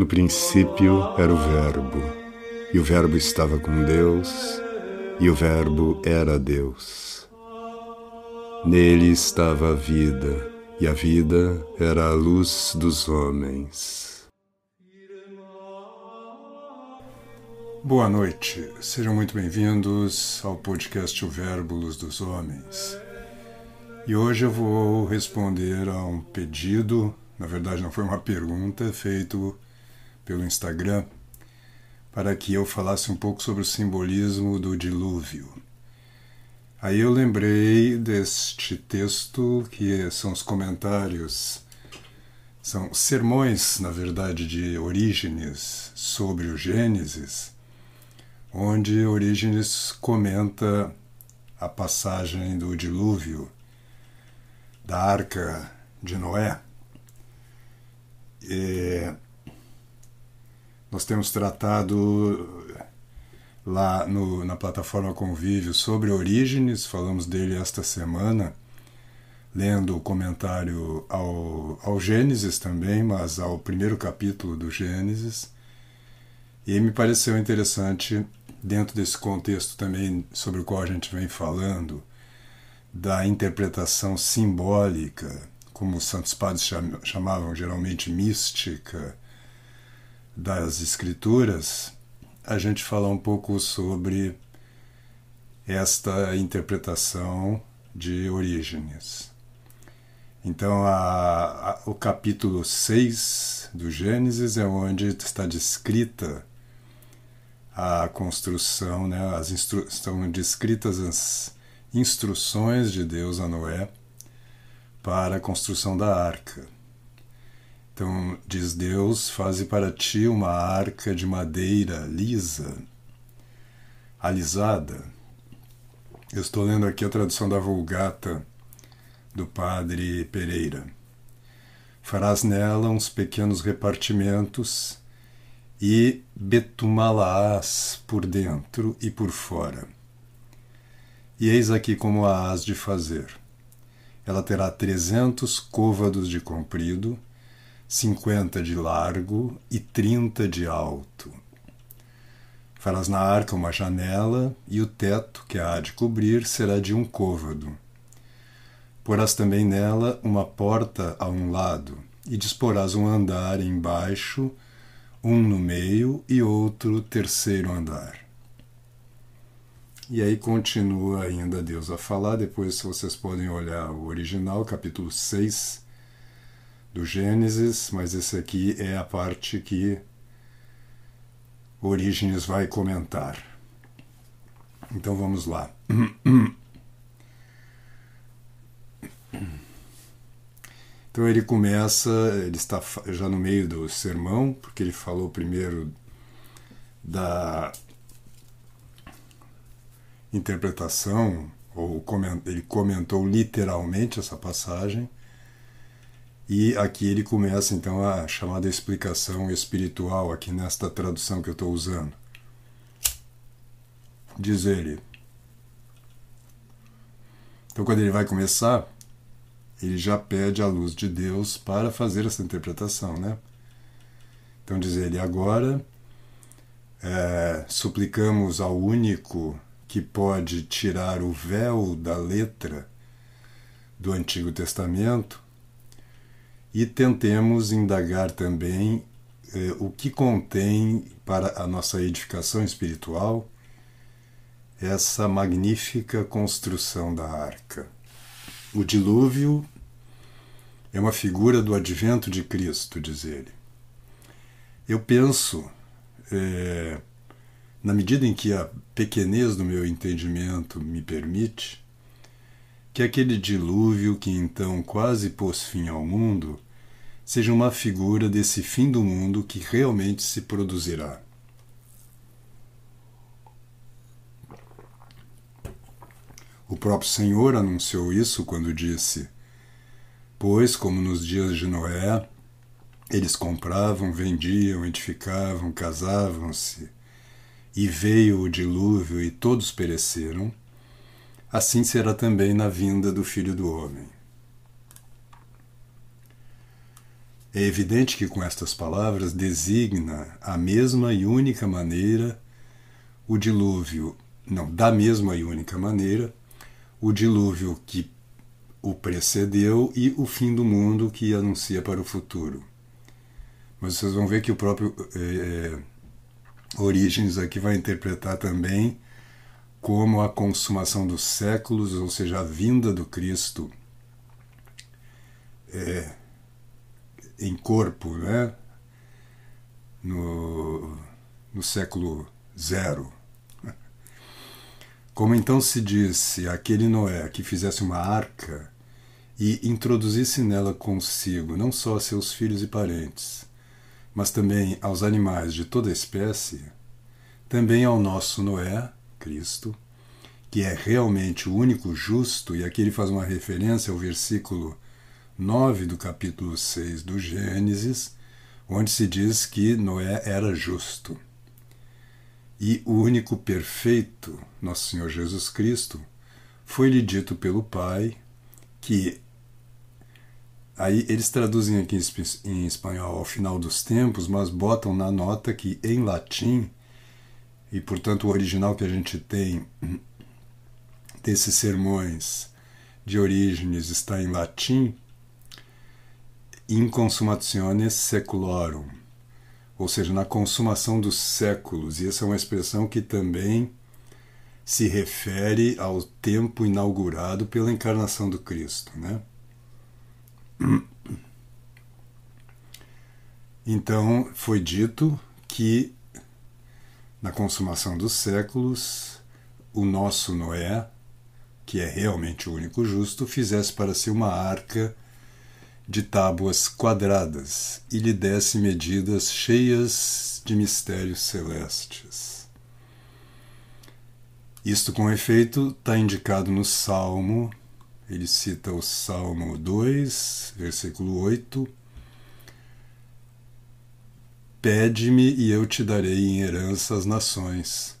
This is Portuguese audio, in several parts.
No princípio era o Verbo, e o Verbo estava com Deus, e o Verbo era Deus. Nele estava a vida, e a vida era a luz dos homens. Boa noite, sejam muito bem-vindos ao podcast O Verbo Luz dos Homens. E hoje eu vou responder a um pedido, na verdade não foi uma pergunta, feito pelo Instagram para que eu falasse um pouco sobre o simbolismo do dilúvio. Aí eu lembrei deste texto, que são os comentários, são sermões, na verdade, de Orígenes sobre o Gênesis, onde Orígenes comenta a passagem do dilúvio da arca de Noé. E nós temos tratado lá no, na plataforma Convívio sobre Orígenes, falamos dele esta semana, lendo o comentário ao, ao Gênesis também, mas ao primeiro capítulo do Gênesis. E me pareceu interessante, dentro desse contexto também sobre o qual a gente vem falando, da interpretação simbólica, como os santos padres chamavam geralmente mística, das Escrituras, a gente falar um pouco sobre esta interpretação de Orígenes. Então, a, a, o capítulo 6 do Gênesis é onde está descrita a construção, né, as instru estão descritas as instruções de Deus a Noé para a construção da arca. Então, diz Deus: Faze para ti uma arca de madeira lisa, alisada. Eu estou lendo aqui a tradução da Vulgata do Padre Pereira. Farás nela uns pequenos repartimentos e betumá-la-ás por dentro e por fora. E eis aqui como a hás de fazer. Ela terá trezentos côvados de comprido 50 de largo e 30 de alto. Farás na arca uma janela, e o teto que a há de cobrir será de um côvado. Porás também nela uma porta a um lado, e disporás um andar embaixo, um no meio e outro terceiro andar. E aí continua ainda Deus a falar, depois vocês podem olhar o original, capítulo 6, do Gênesis, mas esse aqui é a parte que Orígenes vai comentar. Então vamos lá. Então ele começa, ele está já no meio do sermão, porque ele falou primeiro da interpretação, ou ele comentou literalmente essa passagem, e aqui ele começa então a chamada explicação espiritual, aqui nesta tradução que eu estou usando. Diz ele. Então, quando ele vai começar, ele já pede a luz de Deus para fazer essa interpretação, né? Então, diz ele: agora é, suplicamos ao único que pode tirar o véu da letra do Antigo Testamento e tentemos indagar também eh, o que contém para a nossa edificação espiritual essa magnífica construção da arca. O dilúvio é uma figura do advento de Cristo, diz ele. Eu penso, eh, na medida em que a pequenez do meu entendimento me permite, que aquele dilúvio que então quase pôs fim ao mundo seja uma figura desse fim do mundo que realmente se produzirá. O próprio Senhor anunciou isso quando disse: Pois, como nos dias de Noé, eles compravam, vendiam, edificavam, casavam-se, e veio o dilúvio e todos pereceram assim será também na vinda do Filho do Homem. É evidente que com estas palavras designa a mesma e única maneira o dilúvio, não, da mesma e única maneira, o dilúvio que o precedeu e o fim do mundo que anuncia para o futuro. Mas vocês vão ver que o próprio é, Orígenes aqui vai interpretar também como a consumação dos séculos, ou seja, a vinda do Cristo é, em corpo, né? no, no século zero. Como então se disse aquele Noé que fizesse uma arca e introduzisse nela consigo não só seus filhos e parentes, mas também aos animais de toda espécie, também ao nosso Noé, Cristo, que é realmente o único justo, e aqui ele faz uma referência ao versículo 9 do capítulo 6 do Gênesis, onde se diz que Noé era justo. E o único perfeito, nosso Senhor Jesus Cristo, foi-lhe dito pelo Pai que. Aí eles traduzem aqui em espanhol ao final dos tempos, mas botam na nota que em latim, e portanto o original que a gente tem desses sermões de Orígenes está em latim, in consumationes seculorum, ou seja, na consumação dos séculos. E essa é uma expressão que também se refere ao tempo inaugurado pela encarnação do Cristo, né? Então, foi dito que na consumação dos séculos, o nosso Noé, que é realmente o único justo, fizesse para si uma arca de tábuas quadradas e lhe desse medidas cheias de mistérios celestes. Isto, com efeito, está indicado no Salmo, ele cita o Salmo 2, versículo 8. Pede-me e eu te darei em herança as nações,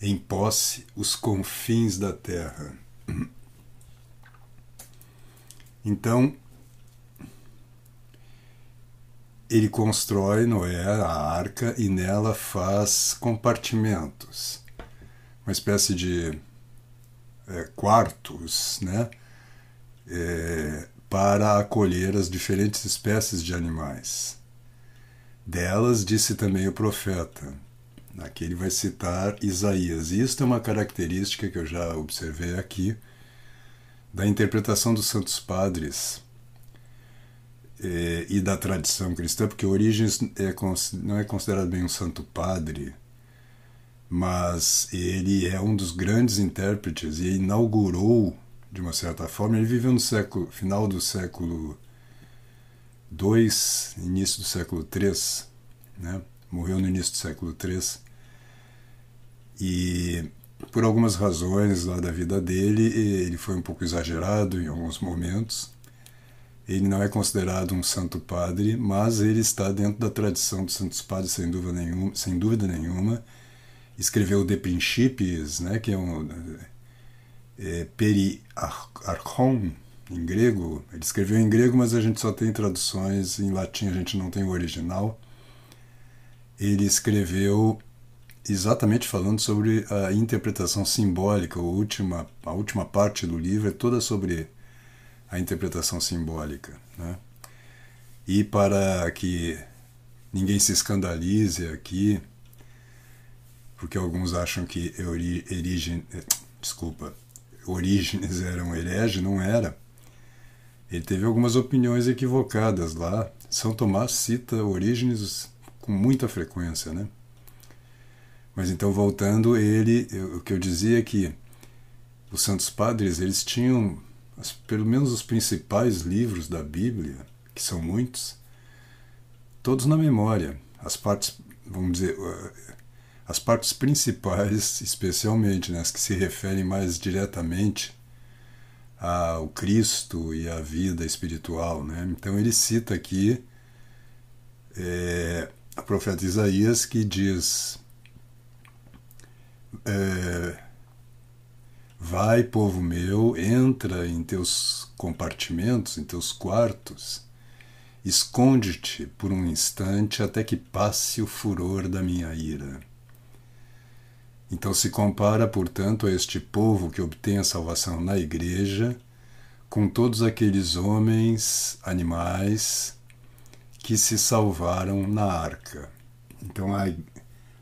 em posse os confins da terra. Então, ele constrói Noé a arca e nela faz compartimentos, uma espécie de é, quartos, né, é, para acolher as diferentes espécies de animais. Delas disse também o profeta. Aqui ele vai citar Isaías. E isto é uma característica que eu já observei aqui da interpretação dos santos padres é, e da tradição cristã, porque Origens é, não é considerado bem um santo padre, mas ele é um dos grandes intérpretes e inaugurou, de uma certa forma, ele viveu no século, final do século II, início do século III, né? morreu no início do século III, e por algumas razões lá da vida dele, ele foi um pouco exagerado em alguns momentos, ele não é considerado um santo padre, mas ele está dentro da tradição dos santos padres sem dúvida nenhuma. Sem dúvida nenhuma. Escreveu De Principiis, né, que é um é, periarchon em grego. Ele escreveu em grego, mas a gente só tem traduções em latim, a gente não tem o original. Ele escreveu exatamente falando sobre a interpretação simbólica, a última, a última parte do livro é toda sobre a interpretação simbólica. Né? E para que ninguém se escandalize aqui, porque alguns acham que eh, desculpa, Orígenes era um herege, não era. Ele teve algumas opiniões equivocadas lá. São Tomás cita Orígenes com muita frequência, né? Mas então voltando, ele, o que eu dizia é que os santos padres, eles tinham pelo menos os principais livros da Bíblia, que são muitos, todos na memória. As partes, vamos dizer, as partes principais, especialmente, né, as que se referem mais diretamente ao Cristo e à vida espiritual. Né? Então ele cita aqui é, a profeta Isaías que diz. É, Vai, povo meu, entra em teus compartimentos, em teus quartos, Esconde-te por um instante até que passe o furor da minha ira. Então se compara, portanto, a este povo que obtém a salvação na igreja com todos aqueles homens, animais que se salvaram na arca. Então a,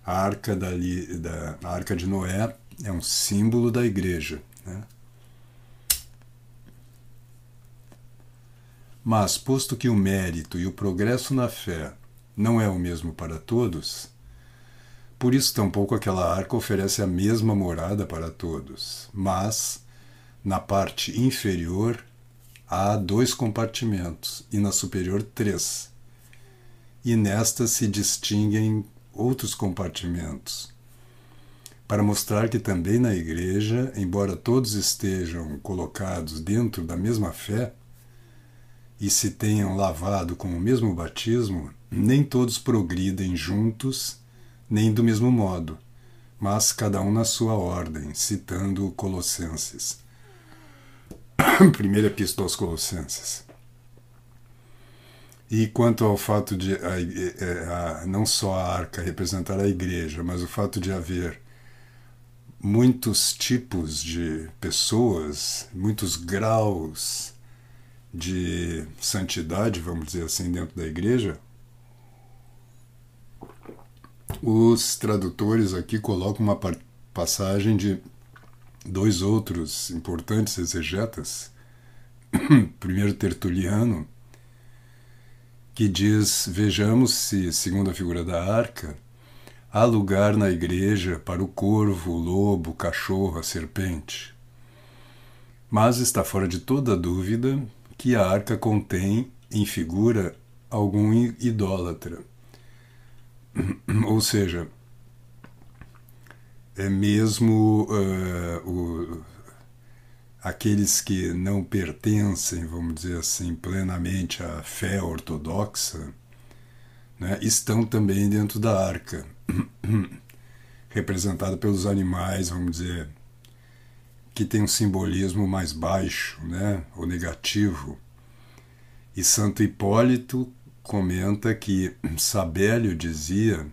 arca, dali, da, a arca de Noé é um símbolo da igreja. Né? Mas, posto que o mérito e o progresso na fé não é o mesmo para todos, por isso tampouco aquela arca oferece a mesma morada para todos, mas, na parte inferior, há dois compartimentos e na superior três. E nesta se distinguem outros compartimentos, para mostrar que também na igreja, embora todos estejam colocados dentro da mesma fé, e se tenham lavado com o mesmo batismo, nem todos progridem juntos, nem do mesmo modo, mas cada um na sua ordem, citando Colossenses. Primeira Epístola aos Colossenses. E quanto ao fato de a, é, a, não só a arca representar a igreja, mas o fato de haver muitos tipos de pessoas, muitos graus de santidade, vamos dizer assim, dentro da igreja, os tradutores aqui colocam uma passagem de dois outros importantes exegetas. Primeiro Tertuliano, que diz: Vejamos se, segundo a figura da arca, há lugar na igreja para o corvo, o lobo, o cachorro, a serpente. Mas está fora de toda dúvida que a arca contém em figura algum idólatra. Ou seja, é mesmo uh, o, aqueles que não pertencem, vamos dizer assim, plenamente à fé ortodoxa, né, estão também dentro da arca, representada pelos animais, vamos dizer, que tem um simbolismo mais baixo, né, ou negativo. E Santo Hipólito comenta que Sabélio dizia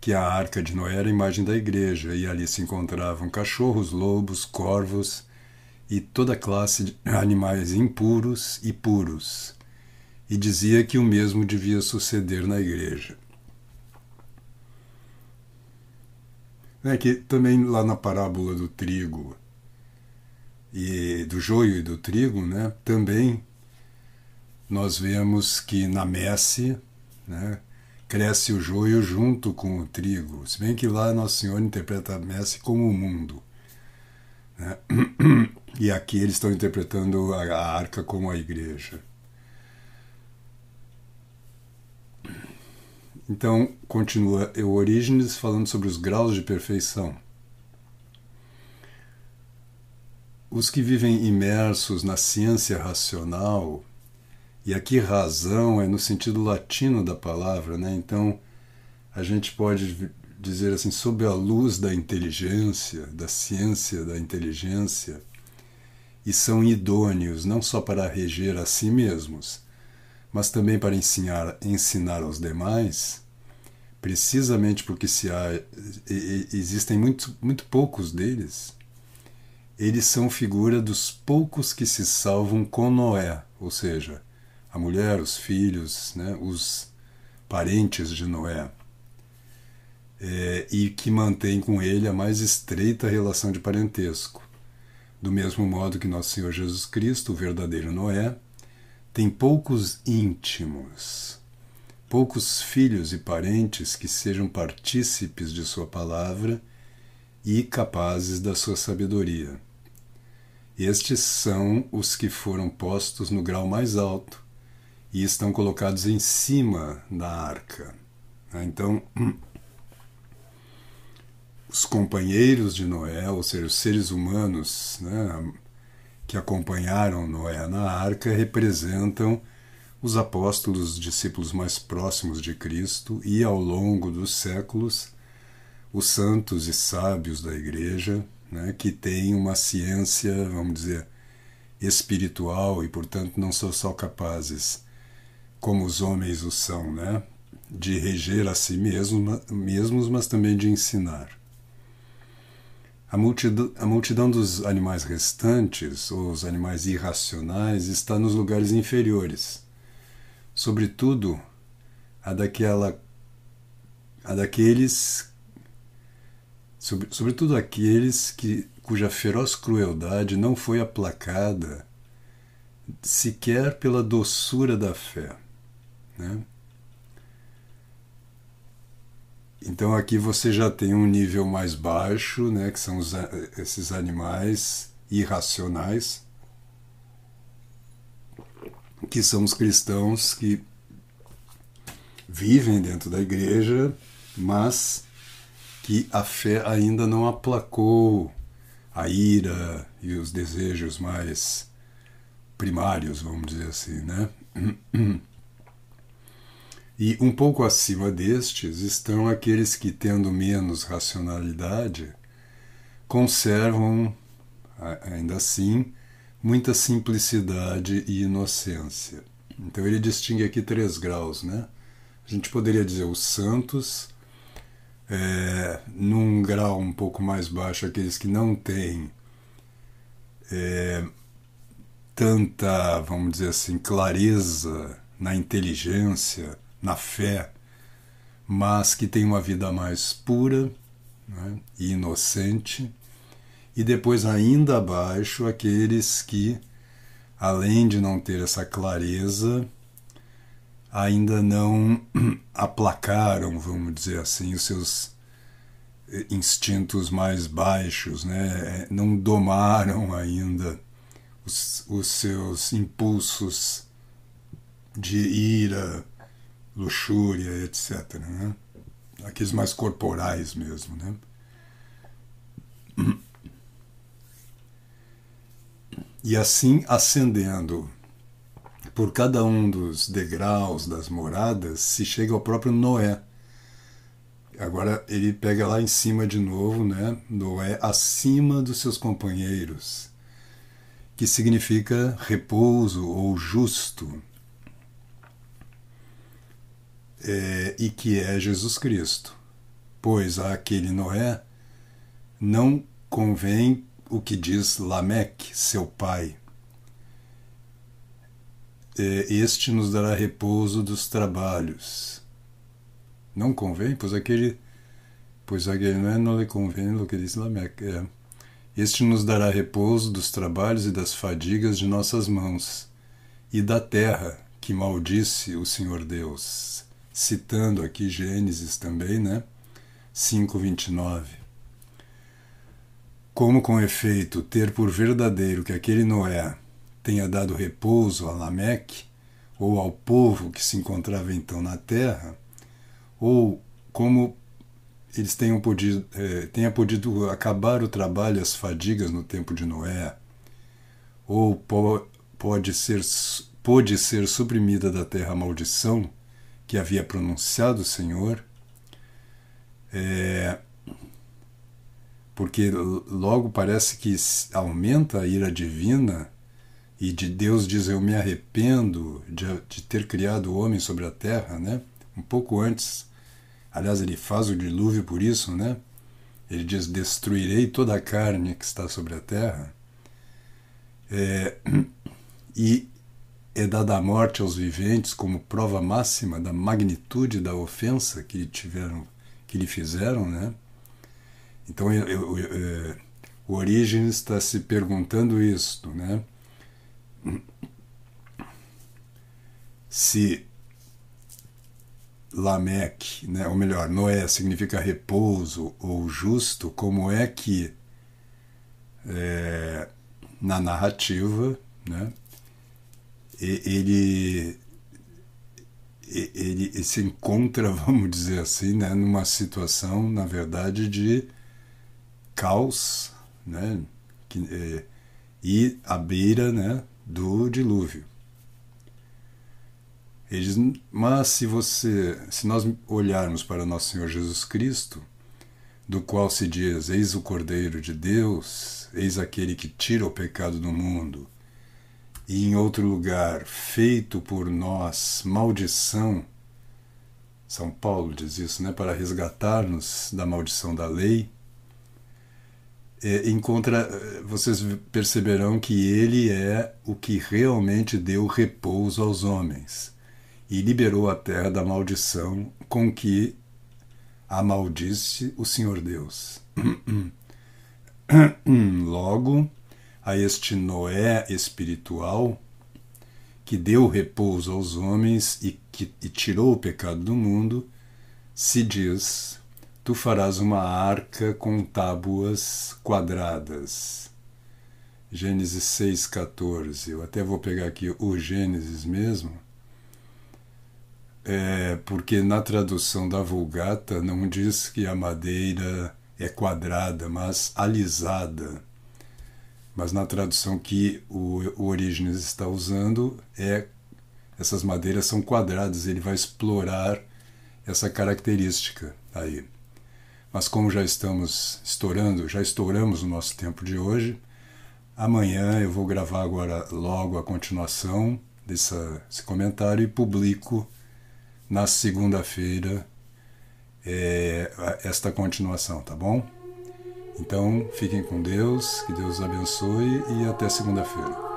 que a arca de Noé era a imagem da igreja e ali se encontravam cachorros, lobos, corvos e toda classe de animais impuros e puros. E dizia que o mesmo devia suceder na igreja. É que também lá na parábola do trigo, e do joio e do trigo, né, também nós vemos que na messe né, cresce o joio junto com o trigo. Se bem que lá Nosso Senhor interpreta a messe como o mundo. Né? E aqui eles estão interpretando a, arca como a igreja. Então, continua o Orígenes falando sobre os graus de perfeição. os que vivem imersos na ciência racional, e aqui razão é no sentido latino da palavra, né? então a gente pode dizer assim, sob a luz da inteligência, da ciência da inteligência, e são idôneos não só para reger a si mesmos, mas também para ensinar, ensinar aos demais, precisamente porque se há, existem muito, muito poucos deles eles são figura dos poucos que se salvam com Noé, ou seja, a mulher, os filhos, né, os parentes de Noé, é, e que mantém com ele a mais estreita relação de parentesco. Do mesmo modo que nosso Senhor Jesus Cristo, o verdadeiro Noé, tem poucos íntimos, poucos filhos e parentes que sejam partícipes de Sua palavra e capazes da sua sabedoria. Estes são os que foram postos no grau mais alto e estão colocados em cima da arca. Né? Então, os companheiros de Noé, ou seja, os seres humanos né, que acompanharam Noé na arca, representam os apóstolos, os discípulos mais próximos de Cristo e, ao longo dos séculos, os santos e sábios da igreja, né, que têm uma ciência, vamos dizer, espiritual e, portanto, não são só capazes como os homens o são, né? De reger a si mesmo, mesmos, mas também de ensinar. A multidão, a multidão dos animais restantes, ou os animais irracionais, está nos lugares inferiores, sobretudo a daquela a daqueles sobre, sobretudo aqueles que cuja feroz crueldade não foi aplacada sequer pela doçura da fé. Né? Então aqui você já tem um nível mais baixo, né, que são os, esses animais irracionais, que são os cristãos que vivem dentro da igreja, mas que a fé ainda não aplacou a ira e os desejos mais primários, vamos dizer assim, né? E um pouco acima destes estão aqueles que, tendo menos racionalidade, conservam, ainda assim, muita simplicidade e inocência. Então ele distingue aqui três graus, né? A gente poderia dizer os santos, é, num grau um pouco mais baixo, aqueles que não têm é, tanta, vamos dizer assim, clareza na inteligência, na fé, mas que tem uma vida mais pura né, e inocente, e depois, ainda abaixo, aqueles que, além de não ter essa clareza, ainda não aplacaram, vamos dizer assim, os seus eh, instintos mais baixos, né? não domaram ainda os, os seus impulsos de ira, luxúria, etc. Né? Aqueles mais corporais mesmo. Né? E assim ascendendo por cada um dos degraus das moradas, se chega ao próprio Noé. Agora ele pega lá em cima de novo, né? Noé acima dos seus companheiros, que significa repouso ou justo é, e que é Jesus Cristo. Pois àquele Noé não convém o que diz Lameque, seu pai. É, este nos dará repouso dos trabalhos. Não convém? Pois aquele, pois aquele Noé não lhe convém o que diz Lameque. É. Este nos dará repouso dos trabalhos e das fadigas de nossas mãos, e da terra que maldisse o Senhor Deus citando aqui Gênesis também, né? 5:29. Como com efeito ter por verdadeiro que aquele Noé tenha dado repouso a Lameque ou ao povo que se encontrava então na terra, ou como eles tenham podido, eh, tenha podido acabar o trabalho e as fadigas no tempo de Noé, ou po, pode ser pode ser suprimida da terra a maldição que havia pronunciado o Senhor, é, porque logo parece que aumenta a ira divina e de Deus diz eu me arrependo de, de ter criado o homem sobre a terra, né? Um pouco antes, aliás, ele faz o dilúvio por isso, né? Ele diz destruirei toda a carne que está sobre a terra. É, e é dada a morte aos viventes como prova máxima da magnitude da ofensa que tiveram, que lhe fizeram, né? Então eu, eu, eu, o Origem está se perguntando isto, né? Se Lameque, né, ou melhor, Noé significa repouso ou justo, como é que é, na narrativa, né, ele, ele, se encontra, vamos dizer assim, né, numa situação, na verdade, de caos, né, que, é, e à beira né, do dilúvio. Eles, mas se você, se nós olharmos para nosso Senhor Jesus Cristo, do qual se diz: Eis o Cordeiro de Deus, eis aquele que tira o pecado do mundo, e em outro lugar, feito por nós maldição. São Paulo diz isso, né? Para resgatar-nos da maldição da lei. É, encontra, vocês perceberão que ele é o que realmente deu repouso aos homens e liberou a terra da maldição com que amaldice o Senhor Deus. Logo, a este Noé espiritual, que deu repouso aos homens e, que, e tirou o pecado do mundo, se diz: Tu farás uma arca com tábuas quadradas. Gênesis 6,14. Eu até vou pegar aqui o Gênesis mesmo, é, porque na tradução da Vulgata não diz que a madeira é quadrada, mas alisada mas na tradução que o, o está usando é essas madeiras são quadradas, ele vai explorar essa característica aí. Mas como já estamos estourando, já estouramos o nosso tempo de hoje, amanhã eu vou gravar agora logo a continuação desse, desse comentário e publico na segunda-feira é, esta continuação, tá bom? Então, fiquem com Deus, que Deus abençoe e até segunda-feira.